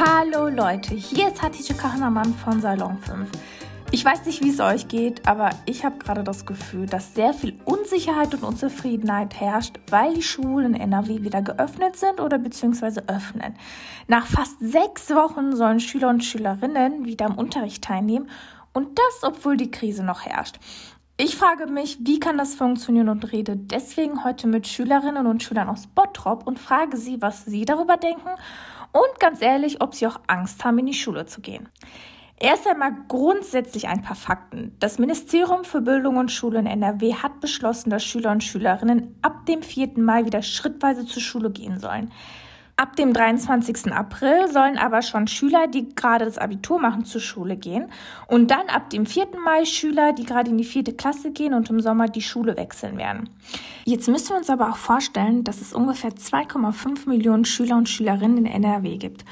Hallo Leute, hier ist Hatice Kahnemann von Salon 5. Ich weiß nicht, wie es euch geht, aber ich habe gerade das Gefühl, dass sehr viel Unsicherheit und Unzufriedenheit herrscht, weil die Schulen in NRW wieder geöffnet sind oder beziehungsweise öffnen. Nach fast sechs Wochen sollen Schüler und Schülerinnen wieder am Unterricht teilnehmen und das, obwohl die Krise noch herrscht. Ich frage mich, wie kann das funktionieren und rede deswegen heute mit Schülerinnen und Schülern aus Bottrop und frage sie, was sie darüber denken und ganz ehrlich, ob sie auch Angst haben, in die Schule zu gehen. Erst einmal grundsätzlich ein paar Fakten. Das Ministerium für Bildung und Schule in NRW hat beschlossen, dass Schüler und Schülerinnen ab dem 4. Mai wieder schrittweise zur Schule gehen sollen. Ab dem 23. April sollen aber schon Schüler, die gerade das Abitur machen, zur Schule gehen. Und dann ab dem 4. Mai Schüler, die gerade in die vierte Klasse gehen und im Sommer die Schule wechseln werden. Jetzt müssen wir uns aber auch vorstellen, dass es ungefähr 2,5 Millionen Schüler und Schülerinnen in NRW gibt.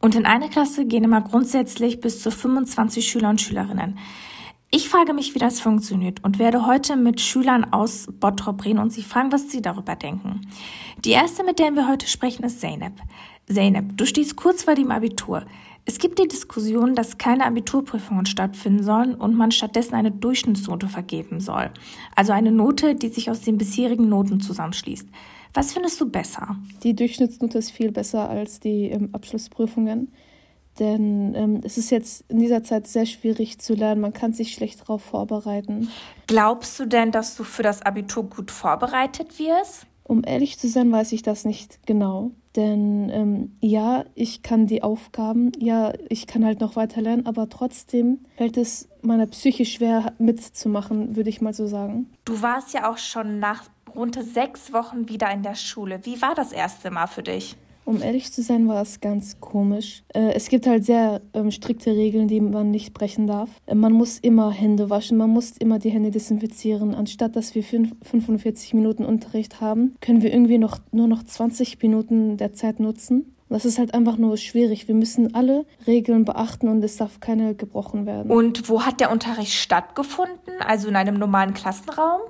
Und in eine Klasse gehen immer grundsätzlich bis zu 25 Schüler und Schülerinnen. Ich frage mich, wie das funktioniert und werde heute mit Schülern aus Bottrop reden und sie fragen, was sie darüber denken. Die erste, mit der wir heute sprechen, ist Zeynep. Zeynep, du stehst kurz vor dem Abitur. Es gibt die Diskussion, dass keine Abiturprüfungen stattfinden sollen und man stattdessen eine Durchschnittsnote vergeben soll. Also eine Note, die sich aus den bisherigen Noten zusammenschließt. Was findest du besser? Die Durchschnittsnote ist viel besser als die ähm, Abschlussprüfungen. Denn ähm, es ist jetzt in dieser Zeit sehr schwierig zu lernen. Man kann sich schlecht darauf vorbereiten. Glaubst du denn, dass du für das Abitur gut vorbereitet wirst? Um ehrlich zu sein, weiß ich das nicht genau. Denn ähm, ja, ich kann die Aufgaben, ja, ich kann halt noch weiter lernen, aber trotzdem fällt es meiner Psyche schwer mitzumachen, würde ich mal so sagen. Du warst ja auch schon nach rund sechs Wochen wieder in der Schule. Wie war das erste Mal für dich? Um ehrlich zu sein, war es ganz komisch. Äh, es gibt halt sehr ähm, strikte Regeln, die man nicht brechen darf. Äh, man muss immer Hände waschen, man muss immer die Hände desinfizieren. Anstatt dass wir 45 Minuten Unterricht haben, können wir irgendwie noch nur noch 20 Minuten der Zeit nutzen. Das ist halt einfach nur schwierig. Wir müssen alle Regeln beachten und es darf keine gebrochen werden. Und wo hat der Unterricht stattgefunden? Also in einem normalen Klassenraum?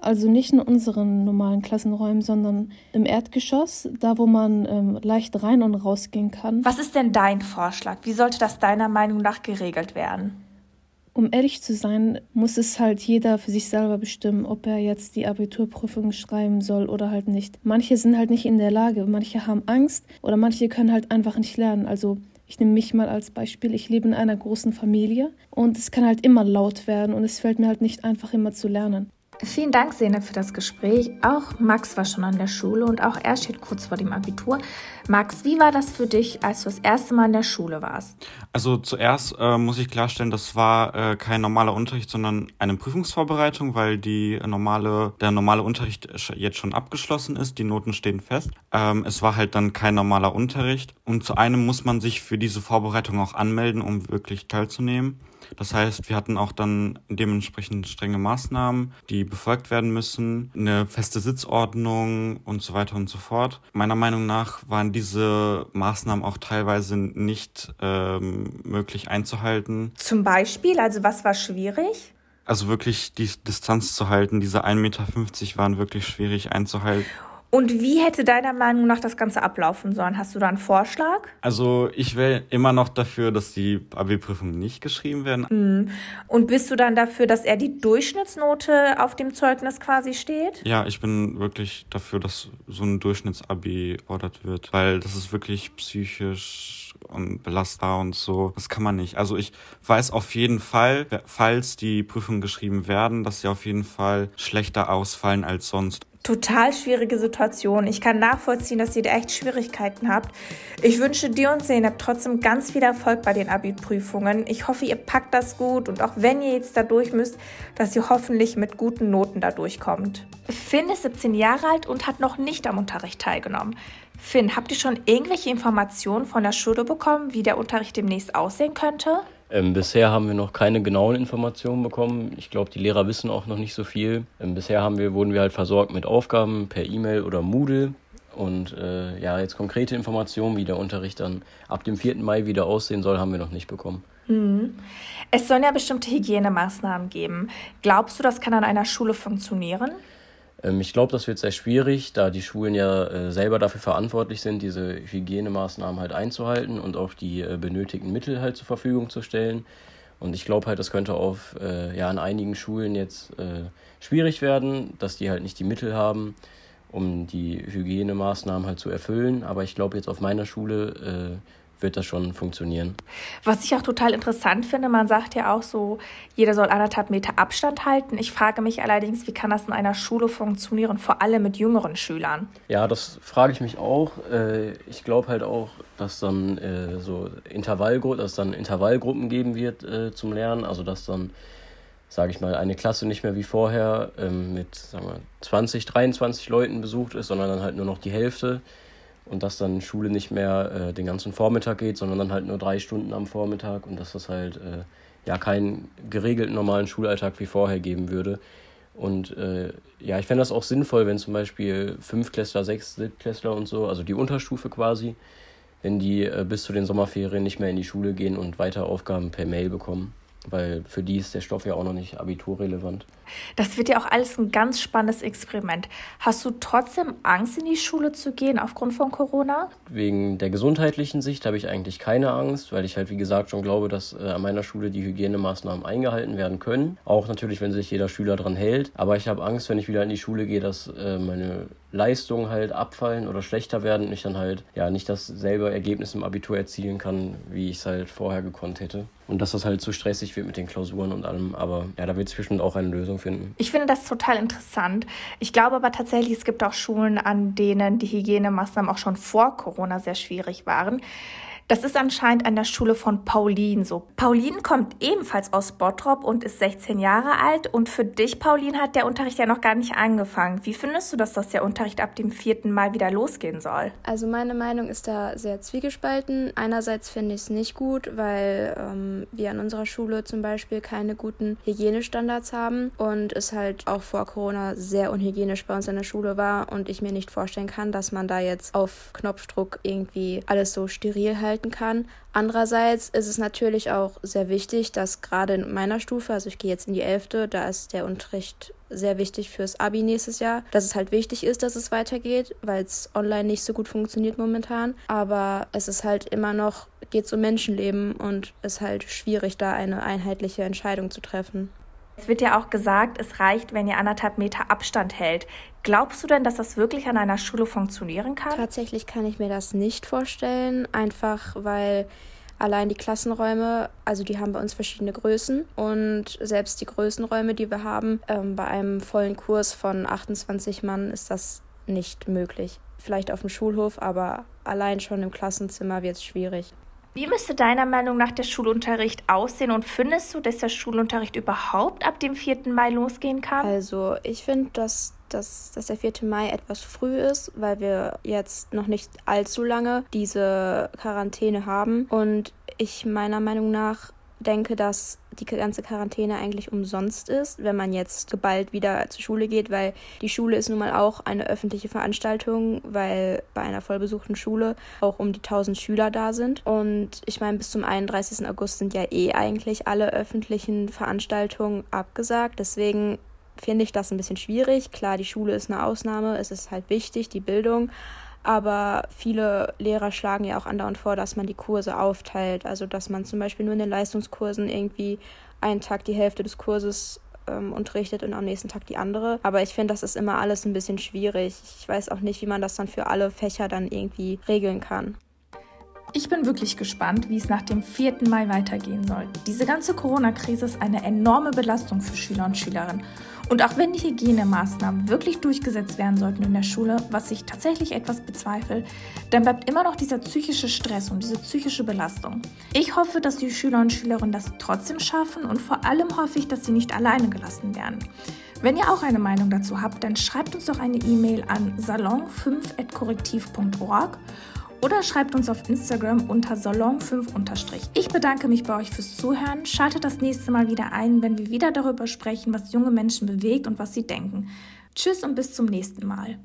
Also nicht in unseren normalen Klassenräumen, sondern im Erdgeschoss, da wo man ähm, leicht rein und rausgehen kann. Was ist denn dein Vorschlag? Wie sollte das deiner Meinung nach geregelt werden? Um ehrlich zu sein, muss es halt jeder für sich selber bestimmen, ob er jetzt die Abiturprüfung schreiben soll oder halt nicht. Manche sind halt nicht in der Lage, manche haben Angst oder manche können halt einfach nicht lernen. Also ich nehme mich mal als Beispiel. Ich lebe in einer großen Familie und es kann halt immer laut werden und es fällt mir halt nicht einfach immer zu lernen. Vielen Dank, Sene, für das Gespräch. Auch Max war schon an der Schule und auch er steht kurz vor dem Abitur. Max, wie war das für dich, als du das erste Mal in der Schule warst? Also zuerst äh, muss ich klarstellen, das war äh, kein normaler Unterricht, sondern eine Prüfungsvorbereitung, weil die normale, der normale Unterricht jetzt schon abgeschlossen ist. Die Noten stehen fest. Ähm, es war halt dann kein normaler Unterricht. Und zu einem muss man sich für diese Vorbereitung auch anmelden, um wirklich teilzunehmen. Das heißt, wir hatten auch dann dementsprechend strenge Maßnahmen, die befolgt werden müssen, eine feste Sitzordnung und so weiter und so fort. Meiner Meinung nach waren diese Maßnahmen auch teilweise nicht ähm, möglich einzuhalten. Zum Beispiel, also was war schwierig? Also wirklich die Distanz zu halten, diese 1,50 Meter waren wirklich schwierig einzuhalten. Und wie hätte deiner Meinung nach das Ganze ablaufen sollen? Hast du da einen Vorschlag? Also ich wäre immer noch dafür, dass die AB-Prüfungen nicht geschrieben werden. Mhm. Und bist du dann dafür, dass er die Durchschnittsnote auf dem Zeugnis quasi steht? Ja, ich bin wirklich dafür, dass so ein Durchschnittsabi ordert wird, weil das ist wirklich psychisch und belastbar und so. Das kann man nicht. Also ich weiß auf jeden Fall, falls die Prüfungen geschrieben werden, dass sie auf jeden Fall schlechter ausfallen als sonst total schwierige Situation. Ich kann nachvollziehen, dass ihr da echt Schwierigkeiten habt. Ich wünsche dir und Zeynep trotzdem ganz viel Erfolg bei den Abi-Prüfungen. Ich hoffe, ihr packt das gut und auch wenn ihr jetzt da durch müsst, dass ihr hoffentlich mit guten Noten da durchkommt. Finn ist 17 Jahre alt und hat noch nicht am Unterricht teilgenommen. Finn, habt ihr schon irgendwelche Informationen von der Schule bekommen, wie der Unterricht demnächst aussehen könnte? Ähm, bisher haben wir noch keine genauen Informationen bekommen. Ich glaube, die Lehrer wissen auch noch nicht so viel. Ähm, bisher haben wir, wurden wir halt versorgt mit Aufgaben per E-Mail oder Moodle. Und äh, ja, jetzt konkrete Informationen, wie der Unterricht dann ab dem 4. Mai wieder aussehen soll, haben wir noch nicht bekommen. Mhm. Es sollen ja bestimmte Hygienemaßnahmen geben. Glaubst du, das kann an einer Schule funktionieren? Ähm, ich glaube, das wird sehr schwierig, da die Schulen ja äh, selber dafür verantwortlich sind, diese Hygienemaßnahmen halt einzuhalten und auch die äh, benötigten Mittel halt zur Verfügung zu stellen. Und ich glaube halt, das könnte auf äh, ja an einigen Schulen jetzt äh, schwierig werden, dass die halt nicht die Mittel haben, um die Hygienemaßnahmen halt zu erfüllen. Aber ich glaube jetzt auf meiner Schule äh, wird das schon funktionieren. Was ich auch total interessant finde, man sagt ja auch so, jeder soll anderthalb Meter Abstand halten. Ich frage mich allerdings, wie kann das in einer Schule funktionieren, vor allem mit jüngeren Schülern? Ja, das frage ich mich auch. Äh, ich glaube halt auch, dass dann äh, so Intervallgruppen, dass dann Intervallgruppen geben wird äh, zum Lernen, also dass dann sage ich mal, eine Klasse nicht mehr wie vorher ähm, mit sagen wir, 20, 23 Leuten besucht ist, sondern dann halt nur noch die Hälfte und dass dann Schule nicht mehr äh, den ganzen Vormittag geht, sondern dann halt nur drei Stunden am Vormittag und dass das halt äh, ja keinen geregelten normalen Schulalltag wie vorher geben würde. Und äh, ja, ich fände das auch sinnvoll, wenn zum Beispiel Fünftklässler, Sechs, Siebtklässler und so, also die Unterstufe quasi, wenn die äh, bis zu den Sommerferien nicht mehr in die Schule gehen und weiter Aufgaben per Mail bekommen weil für die ist der Stoff ja auch noch nicht abiturrelevant. Das wird ja auch alles ein ganz spannendes Experiment. Hast du trotzdem Angst, in die Schule zu gehen aufgrund von Corona? Wegen der gesundheitlichen Sicht habe ich eigentlich keine Angst, weil ich halt, wie gesagt, schon glaube, dass äh, an meiner Schule die Hygienemaßnahmen eingehalten werden können. Auch natürlich, wenn sich jeder Schüler dran hält. Aber ich habe Angst, wenn ich wieder in die Schule gehe, dass äh, meine Leistungen halt abfallen oder schlechter werden und ich dann halt ja nicht dasselbe Ergebnis im Abitur erzielen kann, wie ich es halt vorher gekonnt hätte und dass das halt zu stressig wird mit den Klausuren und allem. Aber ja, da wird es bestimmt auch eine Lösung finden. Ich finde das total interessant. Ich glaube aber tatsächlich, es gibt auch Schulen, an denen die Hygienemaßnahmen auch schon vor Corona sehr schwierig waren. Das ist anscheinend an der Schule von Pauline so. Pauline kommt ebenfalls aus Bottrop und ist 16 Jahre alt. Und für dich, Pauline, hat der Unterricht ja noch gar nicht angefangen. Wie findest du das, dass der Unterricht ab dem 4. Mai wieder losgehen soll? Also meine Meinung ist da sehr zwiegespalten. Einerseits finde ich es nicht gut, weil ähm, wir an unserer Schule zum Beispiel keine guten Hygienestandards haben und es halt auch vor Corona sehr unhygienisch bei uns in der Schule war und ich mir nicht vorstellen kann, dass man da jetzt auf Knopfdruck irgendwie alles so steril hält halten kann. Andererseits ist es natürlich auch sehr wichtig, dass gerade in meiner Stufe, also ich gehe jetzt in die Elfte, da ist der Unterricht sehr wichtig fürs Abi nächstes Jahr, dass es halt wichtig ist, dass es weitergeht, weil es online nicht so gut funktioniert momentan. Aber es ist halt immer noch, geht es um Menschenleben und es ist halt schwierig, da eine einheitliche Entscheidung zu treffen. Es wird ja auch gesagt, es reicht, wenn ihr anderthalb Meter Abstand hält. Glaubst du denn, dass das wirklich an einer Schule funktionieren kann? Tatsächlich kann ich mir das nicht vorstellen, einfach weil allein die Klassenräume, also die haben bei uns verschiedene Größen und selbst die Größenräume, die wir haben, ähm, bei einem vollen Kurs von 28 Mann ist das nicht möglich. Vielleicht auf dem Schulhof, aber allein schon im Klassenzimmer wird es schwierig. Wie müsste deiner Meinung nach der Schulunterricht aussehen und findest du, dass der Schulunterricht überhaupt ab dem 4. Mai losgehen kann? Also ich finde, dass, dass, dass der 4. Mai etwas früh ist, weil wir jetzt noch nicht allzu lange diese Quarantäne haben und ich meiner Meinung nach denke, dass die ganze Quarantäne eigentlich umsonst ist, wenn man jetzt geballt wieder zur Schule geht, weil die Schule ist nun mal auch eine öffentliche Veranstaltung, weil bei einer vollbesuchten Schule auch um die 1000 Schüler da sind. Und ich meine, bis zum 31. August sind ja eh eigentlich alle öffentlichen Veranstaltungen abgesagt. Deswegen finde ich das ein bisschen schwierig. Klar, die Schule ist eine Ausnahme, es ist halt wichtig, die Bildung. Aber viele Lehrer schlagen ja auch andauernd vor, dass man die Kurse aufteilt. Also dass man zum Beispiel nur in den Leistungskursen irgendwie einen Tag die Hälfte des Kurses ähm, unterrichtet und am nächsten Tag die andere. Aber ich finde, das ist immer alles ein bisschen schwierig. Ich weiß auch nicht, wie man das dann für alle Fächer dann irgendwie regeln kann. Ich bin wirklich gespannt, wie es nach dem 4. Mai weitergehen soll. Diese ganze Corona-Krise ist eine enorme Belastung für Schüler und Schülerinnen. Und auch wenn die Hygienemaßnahmen wirklich durchgesetzt werden sollten in der Schule, was ich tatsächlich etwas bezweifle, dann bleibt immer noch dieser psychische Stress und diese psychische Belastung. Ich hoffe, dass die Schüler und Schülerinnen das trotzdem schaffen und vor allem hoffe ich, dass sie nicht alleine gelassen werden. Wenn ihr auch eine Meinung dazu habt, dann schreibt uns doch eine E-Mail an salon5.korrektiv.org oder schreibt uns auf Instagram unter Salon5 Ich bedanke mich bei euch fürs Zuhören. Schaltet das nächste Mal wieder ein, wenn wir wieder darüber sprechen, was junge Menschen bewegt und was sie denken. Tschüss und bis zum nächsten Mal.